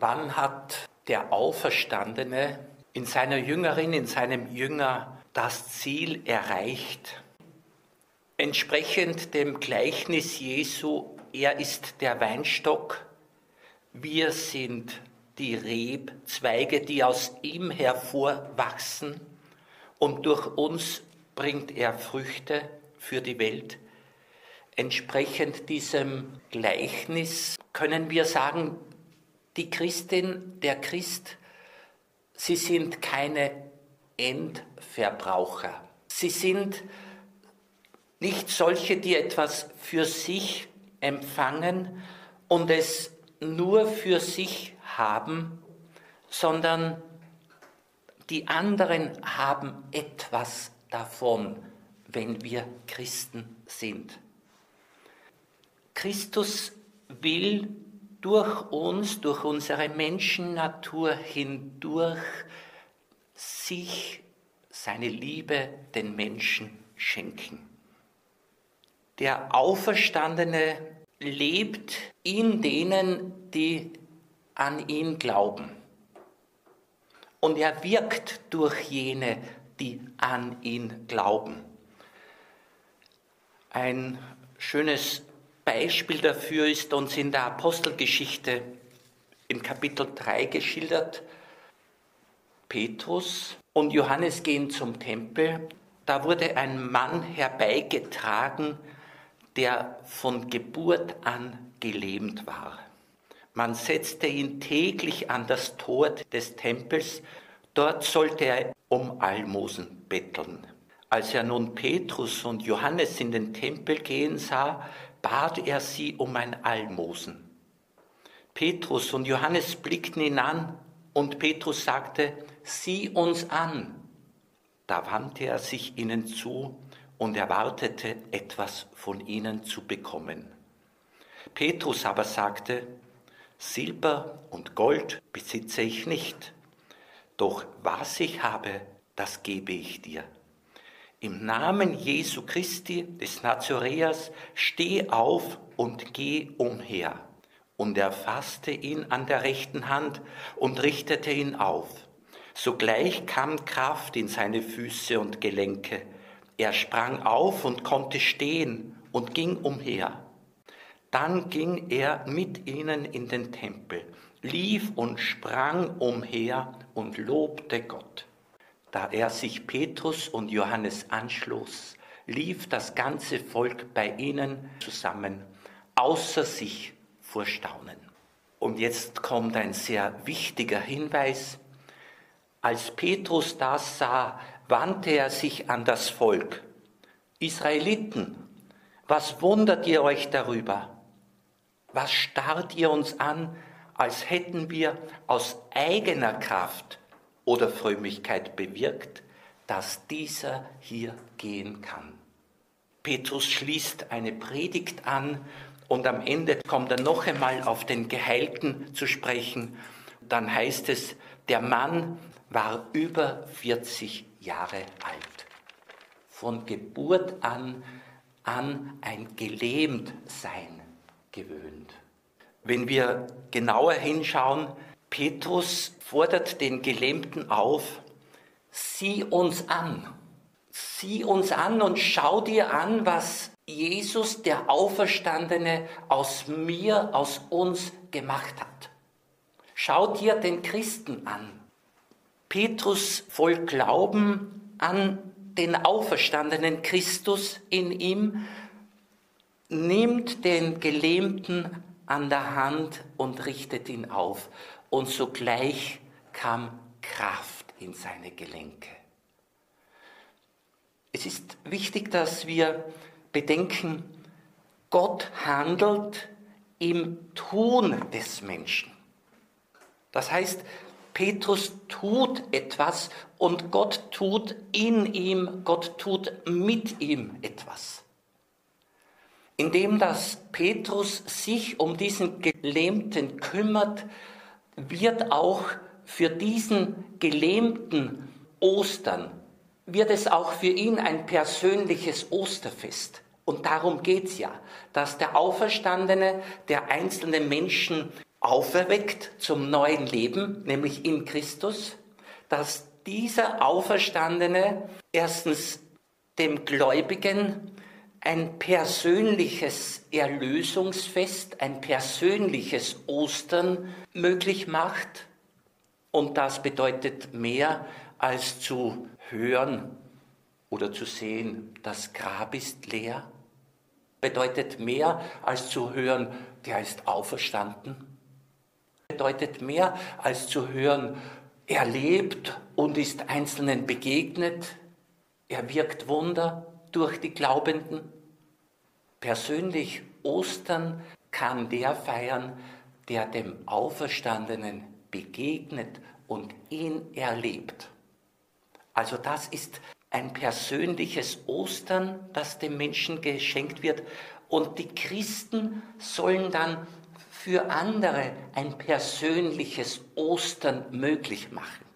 Wann hat der Auferstandene in seiner Jüngerin, in seinem Jünger das Ziel erreicht? Entsprechend dem Gleichnis Jesu, er ist der Weinstock, wir sind die Rebzweige, die aus ihm hervorwachsen und durch uns bringt er Früchte für die Welt. Entsprechend diesem Gleichnis können wir sagen, die Christin, der Christ, sie sind keine Endverbraucher. Sie sind nicht solche, die etwas für sich empfangen und es nur für sich haben, sondern die anderen haben etwas davon, wenn wir Christen sind. Christus will durch uns, durch unsere Menschennatur hindurch sich seine Liebe den Menschen schenken. Der Auferstandene lebt in denen, die an ihn glauben. Und er wirkt durch jene, die an ihn glauben. Ein schönes Beispiel dafür ist uns in der Apostelgeschichte in Kapitel 3 geschildert. Petrus und Johannes gehen zum Tempel. Da wurde ein Mann herbeigetragen, der von Geburt an gelähmt war. Man setzte ihn täglich an das Tor des Tempels, dort sollte er um Almosen betteln. Als er nun Petrus und Johannes in den Tempel gehen sah, bat er sie um ein Almosen. Petrus und Johannes blickten ihn an und Petrus sagte, sieh uns an. Da wandte er sich ihnen zu und erwartete etwas von ihnen zu bekommen. Petrus aber sagte, Silber und Gold besitze ich nicht, doch was ich habe, das gebe ich dir. Im Namen Jesu Christi des Nazareas steh auf und geh umher. Und er fasste ihn an der rechten Hand und richtete ihn auf. Sogleich kam Kraft in seine Füße und Gelenke. Er sprang auf und konnte stehen und ging umher. Dann ging er mit ihnen in den Tempel, lief und sprang umher und lobte Gott. Da er sich Petrus und Johannes anschloss, lief das ganze Volk bei ihnen zusammen, außer sich vor Staunen. Und jetzt kommt ein sehr wichtiger Hinweis. Als Petrus das sah, wandte er sich an das Volk. Israeliten, was wundert ihr euch darüber? Was starrt ihr uns an, als hätten wir aus eigener Kraft oder Frömmigkeit bewirkt, dass dieser hier gehen kann. Petrus schließt eine Predigt an und am Ende kommt er noch einmal auf den Geheilten zu sprechen. Dann heißt es, der Mann war über 40 Jahre alt. Von Geburt an an ein Gelähmtsein gewöhnt. Wenn wir genauer hinschauen, Petrus fordert den Gelähmten auf, sieh uns an, sieh uns an und schau dir an, was Jesus, der Auferstandene, aus mir, aus uns gemacht hat. Schau dir den Christen an. Petrus voll Glauben an den auferstandenen Christus in ihm, nimmt den Gelähmten an der Hand und richtet ihn auf und sogleich kam Kraft in seine Gelenke. Es ist wichtig, dass wir bedenken, Gott handelt im Tun des Menschen. Das heißt, Petrus tut etwas und Gott tut in ihm, Gott tut mit ihm etwas. Indem dass Petrus sich um diesen Gelähmten kümmert, wird auch für diesen gelähmten Ostern, wird es auch für ihn ein persönliches Osterfest. Und darum geht es ja, dass der Auferstandene der einzelnen Menschen auferweckt zum neuen Leben, nämlich in Christus, dass dieser Auferstandene erstens dem Gläubigen ein persönliches Erlösungsfest, ein persönliches Ostern möglich macht. Und das bedeutet mehr als zu hören oder zu sehen, das Grab ist leer. Bedeutet mehr als zu hören, der ist auferstanden. Bedeutet mehr als zu hören, er lebt und ist Einzelnen begegnet. Er wirkt Wunder durch die Glaubenden. Persönlich Ostern kann der feiern, der dem Auferstandenen begegnet und ihn erlebt. Also das ist ein persönliches Ostern, das dem Menschen geschenkt wird. Und die Christen sollen dann für andere ein persönliches Ostern möglich machen,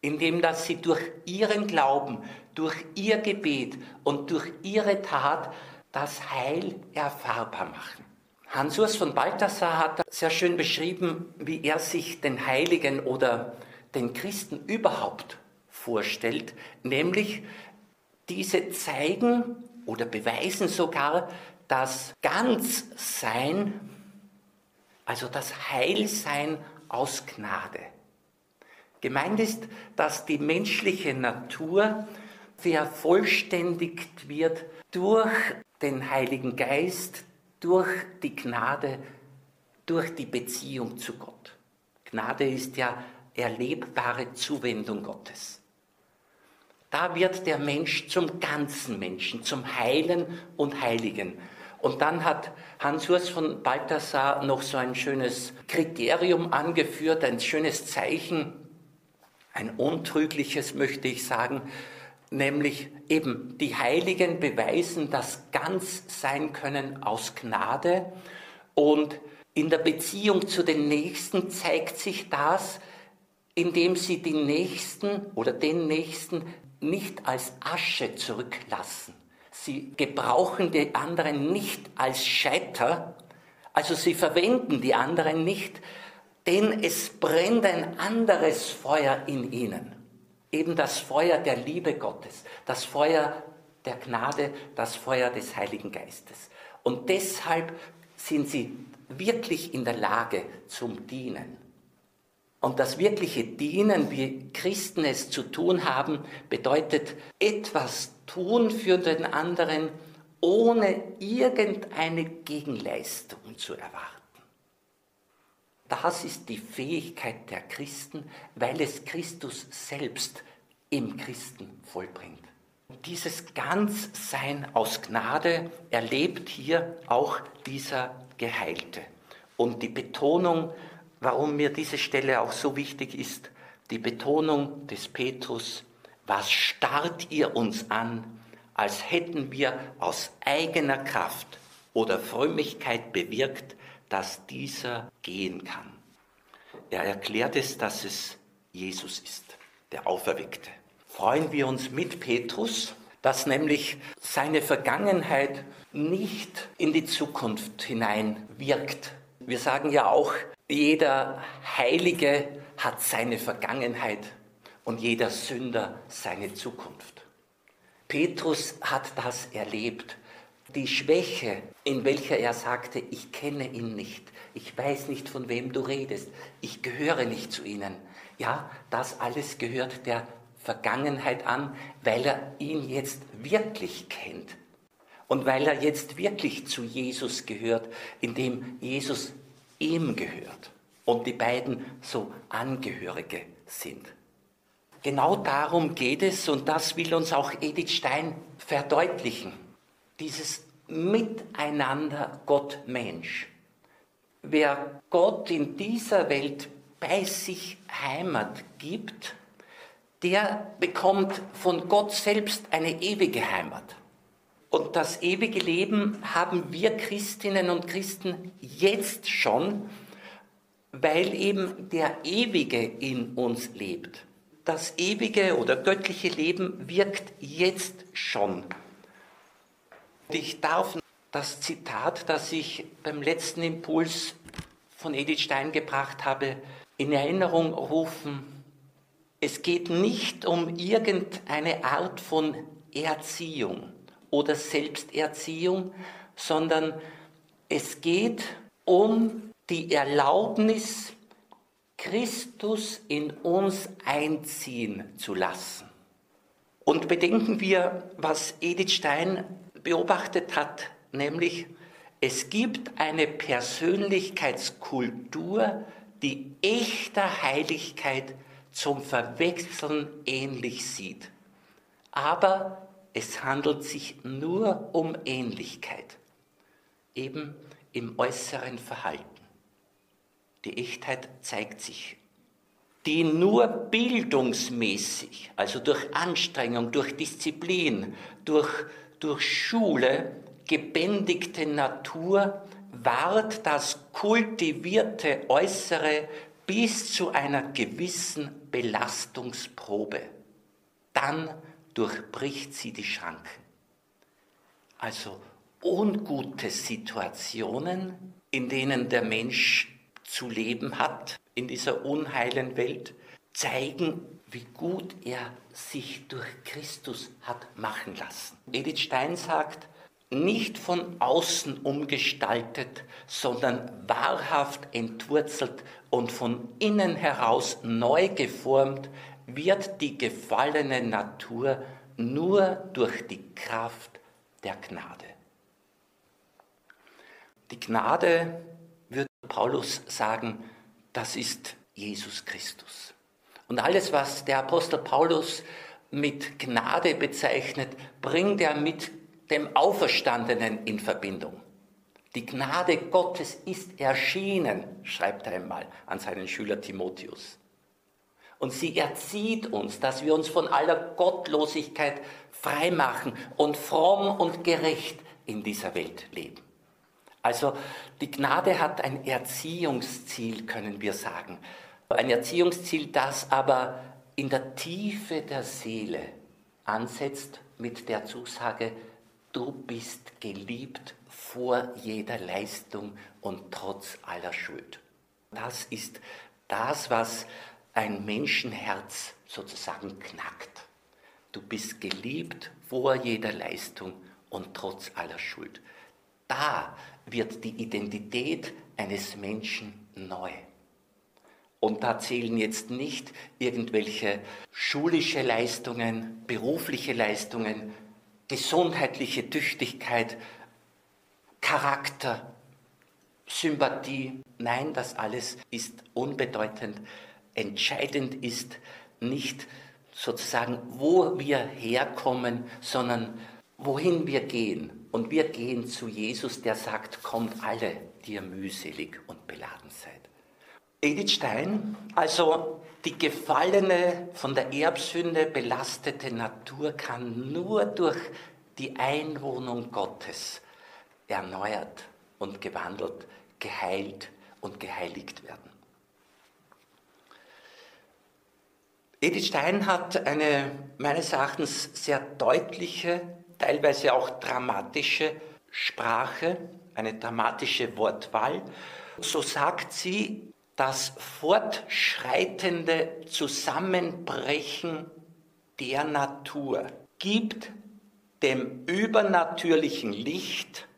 indem dass sie durch ihren Glauben, durch ihr Gebet und durch ihre Tat das Heil erfahrbar machen. Hans-Urs von Balthasar hat sehr schön beschrieben, wie er sich den Heiligen oder den Christen überhaupt vorstellt, nämlich diese zeigen oder beweisen sogar das Ganzsein, also das Heilsein aus Gnade. Gemeint ist, dass die menschliche Natur vervollständigt wird durch den Heiligen Geist, durch die Gnade, durch die Beziehung zu Gott. Gnade ist ja erlebbare Zuwendung Gottes. Da wird der Mensch zum ganzen Menschen, zum Heilen und Heiligen. Und dann hat Hans-Urs von Balthasar noch so ein schönes Kriterium angeführt, ein schönes Zeichen, ein untrügliches möchte ich sagen, nämlich eben die Heiligen beweisen das können aus Gnade und in der Beziehung zu den Nächsten zeigt sich das, indem sie den Nächsten oder den Nächsten nicht als Asche zurücklassen. Sie gebrauchen die anderen nicht als Scheiter, also sie verwenden die anderen nicht, denn es brennt ein anderes Feuer in ihnen. Eben das Feuer der Liebe Gottes, das Feuer der Gnade, das Feuer des Heiligen Geistes. Und deshalb sind sie wirklich in der Lage zum Dienen. Und das wirkliche Dienen, wie Christen es zu tun haben, bedeutet etwas tun für den anderen, ohne irgendeine Gegenleistung zu erwarten. Das ist die Fähigkeit der Christen, weil es Christus selbst im Christen vollbringt. Dieses Ganzsein aus Gnade erlebt hier auch dieser Geheilte. Und die Betonung warum mir diese Stelle auch so wichtig ist, die Betonung des Petrus, was starrt ihr uns an, als hätten wir aus eigener Kraft oder Frömmigkeit bewirkt, dass dieser gehen kann. Er erklärt es, dass es Jesus ist, der Auferweckte. Freuen wir uns mit Petrus, dass nämlich seine Vergangenheit nicht in die Zukunft hinein wirkt. Wir sagen ja auch, jeder Heilige hat seine Vergangenheit und jeder Sünder seine Zukunft. Petrus hat das erlebt. Die Schwäche, in welcher er sagte, ich kenne ihn nicht, ich weiß nicht, von wem du redest, ich gehöre nicht zu ihnen. Ja, das alles gehört der Vergangenheit an, weil er ihn jetzt wirklich kennt. Und weil er jetzt wirklich zu Jesus gehört, indem Jesus ihm gehört und die beiden so Angehörige sind. Genau darum geht es und das will uns auch Edith Stein verdeutlichen. Dieses Miteinander Gott-Mensch. Wer Gott in dieser Welt bei sich Heimat gibt, der bekommt von Gott selbst eine ewige Heimat. Und das ewige Leben haben wir Christinnen und Christen jetzt schon, weil eben der Ewige in uns lebt. Das ewige oder göttliche Leben wirkt jetzt schon. Ich darf das Zitat, das ich beim letzten Impuls von Edith Stein gebracht habe, in Erinnerung rufen. Es geht nicht um irgendeine Art von Erziehung oder Selbsterziehung, sondern es geht um die Erlaubnis, Christus in uns einziehen zu lassen. Und bedenken wir, was Edith Stein beobachtet hat, nämlich es gibt eine Persönlichkeitskultur, die echter Heiligkeit zum Verwechseln ähnlich sieht. Aber es handelt sich nur um Ähnlichkeit, eben im äußeren Verhalten. Die Echtheit zeigt sich, die nur bildungsmäßig, also durch Anstrengung, durch Disziplin, durch, durch Schule gebändigte Natur ward das kultivierte Äußere bis zu einer gewissen Belastungsprobe. Dann durchbricht sie die Schranken. Also ungute Situationen, in denen der Mensch zu leben hat, in dieser unheilen Welt, zeigen, wie gut er sich durch Christus hat machen lassen. Edith Stein sagt, nicht von außen umgestaltet, sondern wahrhaft entwurzelt und von innen heraus neu geformt, wird die gefallene Natur nur durch die Kraft der Gnade. Die Gnade, würde Paulus sagen, das ist Jesus Christus. Und alles, was der Apostel Paulus mit Gnade bezeichnet, bringt er mit dem Auferstandenen in Verbindung. Die Gnade Gottes ist erschienen, schreibt er einmal an seinen Schüler Timotheus. Und sie erzieht uns, dass wir uns von aller Gottlosigkeit freimachen und fromm und gerecht in dieser Welt leben. Also die Gnade hat ein Erziehungsziel, können wir sagen. Ein Erziehungsziel, das aber in der Tiefe der Seele ansetzt mit der Zusage, du bist geliebt vor jeder Leistung und trotz aller Schuld. Das ist das, was ein Menschenherz sozusagen knackt. Du bist geliebt vor jeder Leistung und trotz aller Schuld. Da wird die Identität eines Menschen neu. Und da zählen jetzt nicht irgendwelche schulische Leistungen, berufliche Leistungen, gesundheitliche Tüchtigkeit, Charakter, Sympathie. Nein, das alles ist unbedeutend. Entscheidend ist nicht sozusagen, wo wir herkommen, sondern wohin wir gehen. Und wir gehen zu Jesus, der sagt, kommt alle, die ihr mühselig und beladen seid. Edith Stein, also die gefallene, von der Erbsünde belastete Natur kann nur durch die Einwohnung Gottes erneuert und gewandelt, geheilt und geheiligt werden. Edith Stein hat eine meines Erachtens sehr deutliche, teilweise auch dramatische Sprache, eine dramatische Wortwahl. So sagt sie, das fortschreitende Zusammenbrechen der Natur gibt dem übernatürlichen Licht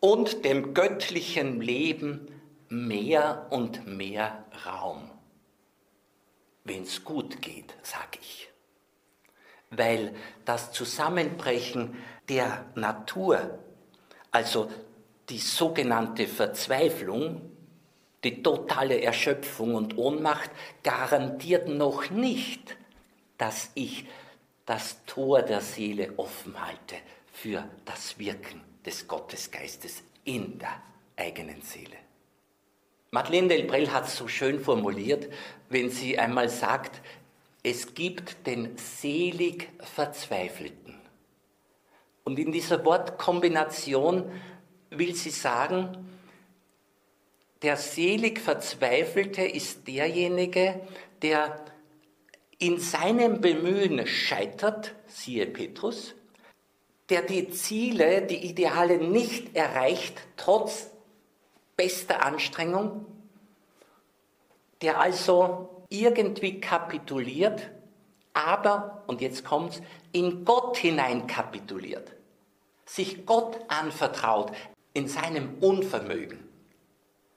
und dem göttlichen Leben mehr und mehr Raum. Wenn es gut geht, sage ich. Weil das Zusammenbrechen der Natur, also die sogenannte Verzweiflung, die totale Erschöpfung und Ohnmacht garantiert noch nicht, dass ich das Tor der Seele offen halte für das Wirken des Gottesgeistes in der eigenen Seele. Madeleine Delbrel hat es so schön formuliert, wenn sie einmal sagt, es gibt den selig Verzweifelten. Und in dieser Wortkombination will sie sagen, der selig Verzweifelte ist derjenige, der in seinem Bemühen scheitert, siehe Petrus, der die Ziele, die Ideale nicht erreicht, trotz bester Anstrengung, der also irgendwie kapituliert, aber, und jetzt kommt's, in Gott hinein kapituliert, sich Gott anvertraut in seinem Unvermögen.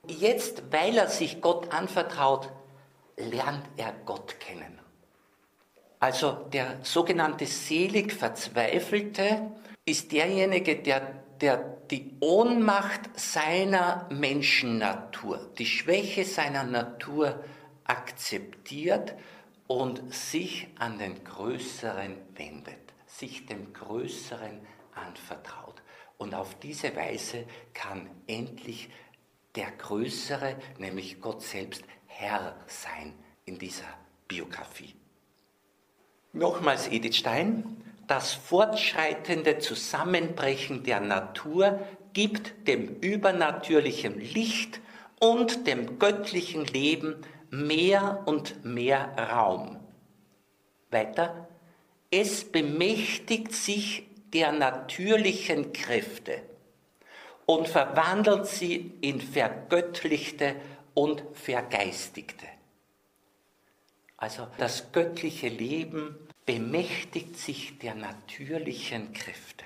Jetzt, weil er sich Gott anvertraut, lernt er Gott kennen. Also der sogenannte selig Verzweifelte ist derjenige, der, der die Ohnmacht seiner Menschennatur, die Schwäche seiner Natur akzeptiert und sich an den Größeren wendet, sich dem Größeren anvertraut. Und auf diese Weise kann endlich der Größere, nämlich Gott selbst, Herr sein in dieser Biografie. Nochmals Edith Stein, das fortschreitende Zusammenbrechen der Natur gibt dem übernatürlichen Licht und dem göttlichen Leben mehr und mehr Raum. Weiter, es bemächtigt sich der natürlichen Kräfte und verwandelt sie in vergöttlichte und vergeistigte. Also das göttliche Leben bemächtigt sich der natürlichen Kräfte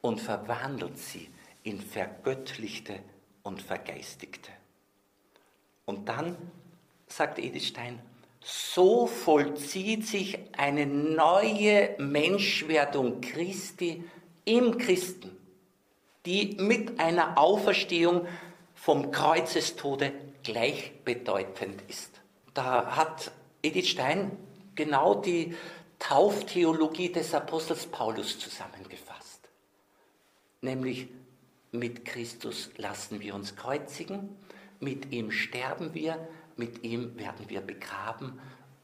und verwandelt sie in vergöttlichte und vergeistigte. Und dann sagt Edith Stein, so vollzieht sich eine neue Menschwerdung Christi im Christen, die mit einer Auferstehung vom Kreuzestode gleichbedeutend ist. Da hat Edith Stein genau die Tauftheologie des Apostels Paulus zusammengefasst. Nämlich mit Christus lassen wir uns kreuzigen, mit ihm sterben wir, mit ihm werden wir begraben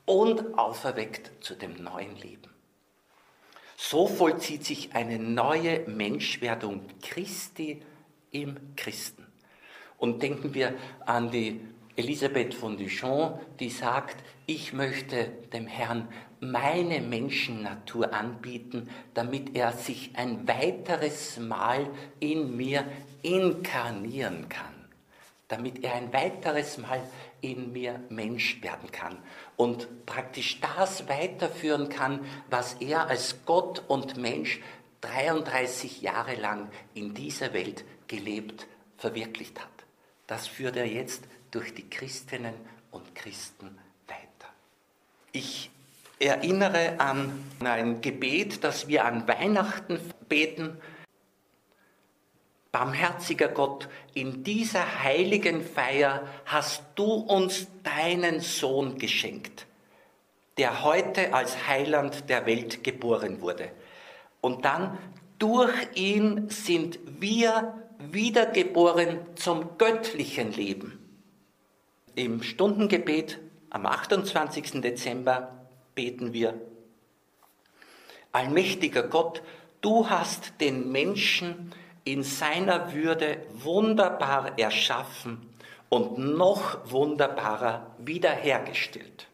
und auferweckt zu dem neuen Leben. So vollzieht sich eine neue Menschwerdung Christi im Christen. Und denken wir an die Elisabeth von Duchamp, die sagt, ich möchte dem Herrn meine Menschennatur anbieten, damit er sich ein weiteres Mal in mir inkarnieren kann, damit er ein weiteres Mal in mir Mensch werden kann und praktisch das weiterführen kann, was er als Gott und Mensch 33 Jahre lang in dieser Welt gelebt, verwirklicht hat. Das führt er jetzt durch die Christinnen und Christen weiter. Ich erinnere an ein Gebet, das wir an Weihnachten beten, Barmherziger Gott, in dieser heiligen Feier hast du uns deinen Sohn geschenkt, der heute als Heiland der Welt geboren wurde. Und dann, durch ihn sind wir wiedergeboren zum göttlichen Leben. Im Stundengebet am 28. Dezember beten wir, Allmächtiger Gott, du hast den Menschen in seiner Würde wunderbar erschaffen und noch wunderbarer wiederhergestellt.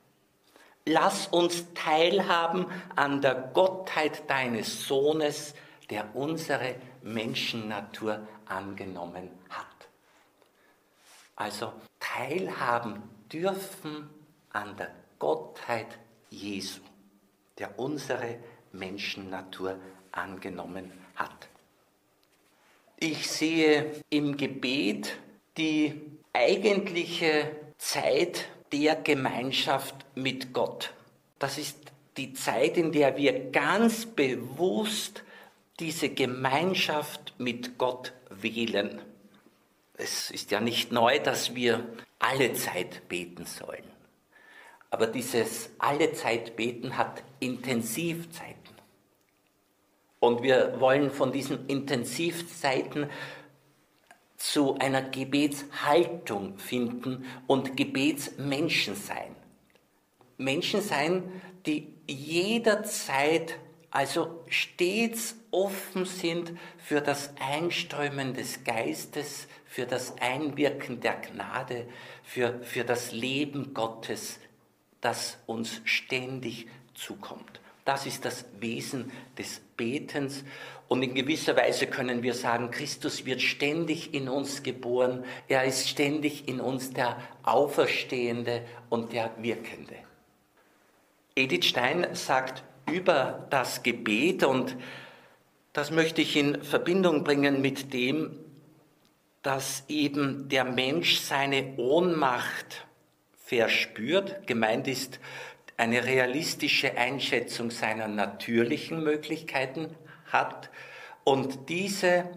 Lass uns teilhaben an der Gottheit deines Sohnes, der unsere Menschennatur angenommen hat. Also teilhaben dürfen an der Gottheit Jesu, der unsere Menschennatur angenommen hat. Ich sehe im Gebet die eigentliche Zeit der Gemeinschaft mit Gott. Das ist die Zeit, in der wir ganz bewusst diese Gemeinschaft mit Gott wählen. Es ist ja nicht neu, dass wir alle Zeit beten sollen. Aber dieses alle Zeit beten hat Intensivzeiten. Und wir wollen von diesen Intensivzeiten zu einer Gebetshaltung finden und Gebetsmenschen sein. Menschen sein, die jederzeit, also stets offen sind für das Einströmen des Geistes, für das Einwirken der Gnade, für, für das Leben Gottes, das uns ständig zukommt. Das ist das Wesen des Betens. Und in gewisser Weise können wir sagen, Christus wird ständig in uns geboren. Er ist ständig in uns der Auferstehende und der Wirkende. Edith Stein sagt über das Gebet und das möchte ich in Verbindung bringen mit dem, dass eben der Mensch seine Ohnmacht verspürt. Gemeint ist eine realistische Einschätzung seiner natürlichen Möglichkeiten hat und diese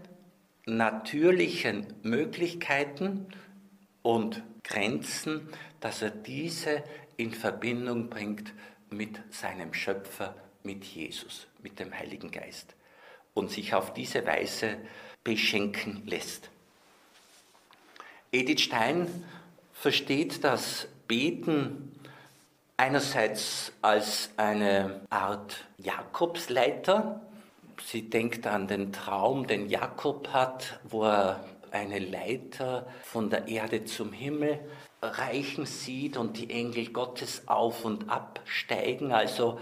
natürlichen Möglichkeiten und Grenzen, dass er diese in Verbindung bringt mit seinem Schöpfer, mit Jesus, mit dem Heiligen Geist und sich auf diese Weise beschenken lässt. Edith Stein versteht das Beten einerseits als eine Art Jakobsleiter. Sie denkt an den Traum, den Jakob hat, wo er eine Leiter von der Erde zum Himmel reichen sieht und die Engel Gottes auf und absteigen. Also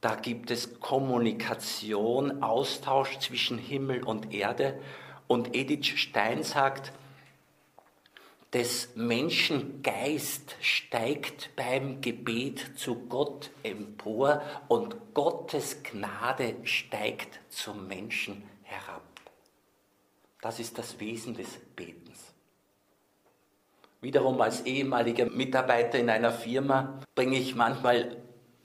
da gibt es Kommunikation, Austausch zwischen Himmel und Erde. Und Edith Stein sagt, des Menschen Geist steigt beim Gebet zu Gott empor und Gottes Gnade steigt zum Menschen herab. Das ist das Wesen des Betens. Wiederum als ehemaliger Mitarbeiter in einer Firma bringe ich manchmal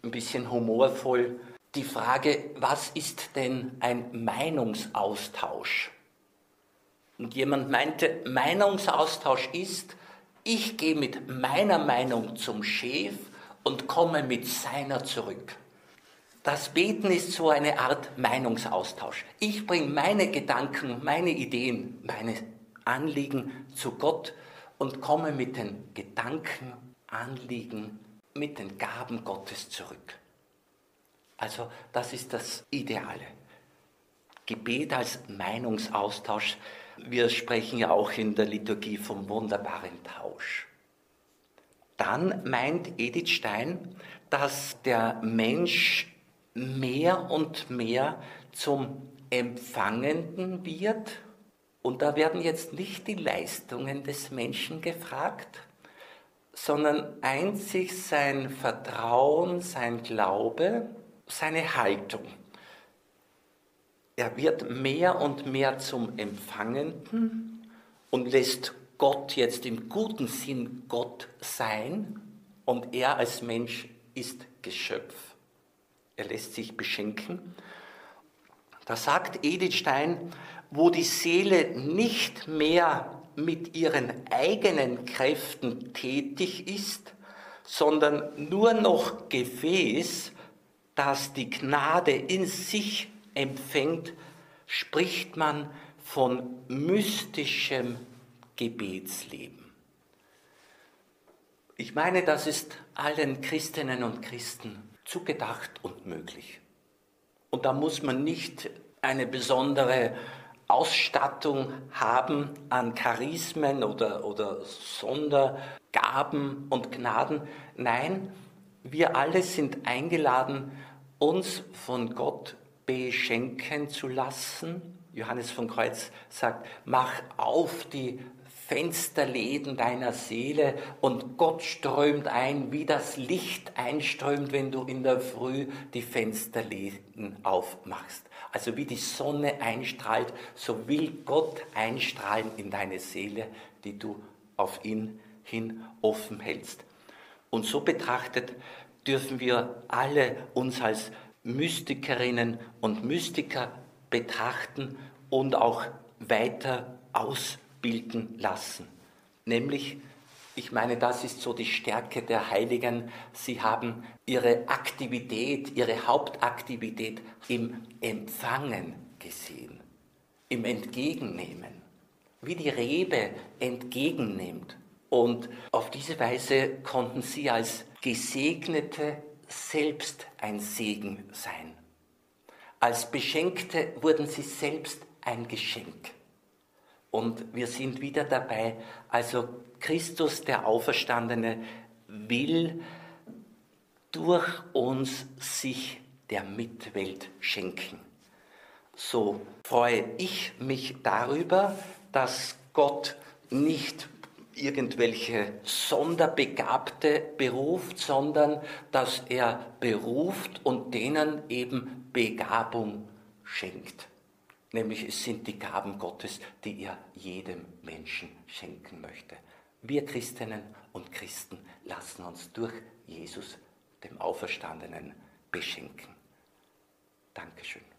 ein bisschen humorvoll die Frage, was ist denn ein Meinungsaustausch? Und jemand meinte, Meinungsaustausch ist, ich gehe mit meiner Meinung zum Chef und komme mit seiner zurück. Das Beten ist so eine Art Meinungsaustausch. Ich bringe meine Gedanken, meine Ideen, meine Anliegen zu Gott und komme mit den Gedanken, Anliegen, mit den Gaben Gottes zurück. Also das ist das Ideale. Gebet als Meinungsaustausch wir sprechen ja auch in der Liturgie vom wunderbaren Tausch. Dann meint Edith Stein, dass der Mensch mehr und mehr zum Empfangenden wird. Und da werden jetzt nicht die Leistungen des Menschen gefragt, sondern einzig sein Vertrauen, sein Glaube, seine Haltung. Er wird mehr und mehr zum Empfangenden und lässt Gott jetzt im guten Sinn Gott sein und er als Mensch ist Geschöpf. Er lässt sich beschenken. Da sagt Edith Stein, wo die Seele nicht mehr mit ihren eigenen Kräften tätig ist, sondern nur noch Gefäß, das die Gnade in sich empfängt, spricht man von mystischem Gebetsleben. Ich meine, das ist allen Christinnen und Christen zugedacht und möglich. Und da muss man nicht eine besondere Ausstattung haben an Charismen oder, oder Sondergaben und Gnaden. Nein, wir alle sind eingeladen, uns von Gott beschenken zu lassen. Johannes von Kreuz sagt, mach auf die Fensterläden deiner Seele und Gott strömt ein, wie das Licht einströmt, wenn du in der Früh die Fensterläden aufmachst. Also wie die Sonne einstrahlt, so will Gott einstrahlen in deine Seele, die du auf ihn hin offen hältst. Und so betrachtet dürfen wir alle uns als Mystikerinnen und Mystiker betrachten und auch weiter ausbilden lassen. Nämlich, ich meine, das ist so die Stärke der Heiligen, sie haben ihre Aktivität, ihre Hauptaktivität im Empfangen gesehen, im Entgegennehmen, wie die Rebe entgegennimmt. Und auf diese Weise konnten sie als gesegnete selbst ein Segen sein. Als Beschenkte wurden sie selbst ein Geschenk. Und wir sind wieder dabei, also Christus, der Auferstandene, will durch uns sich der Mitwelt schenken. So freue ich mich darüber, dass Gott nicht irgendwelche Sonderbegabte beruft, sondern dass er beruft und denen eben Begabung schenkt. Nämlich es sind die Gaben Gottes, die er jedem Menschen schenken möchte. Wir Christinnen und Christen lassen uns durch Jesus, dem Auferstandenen, beschenken. Dankeschön.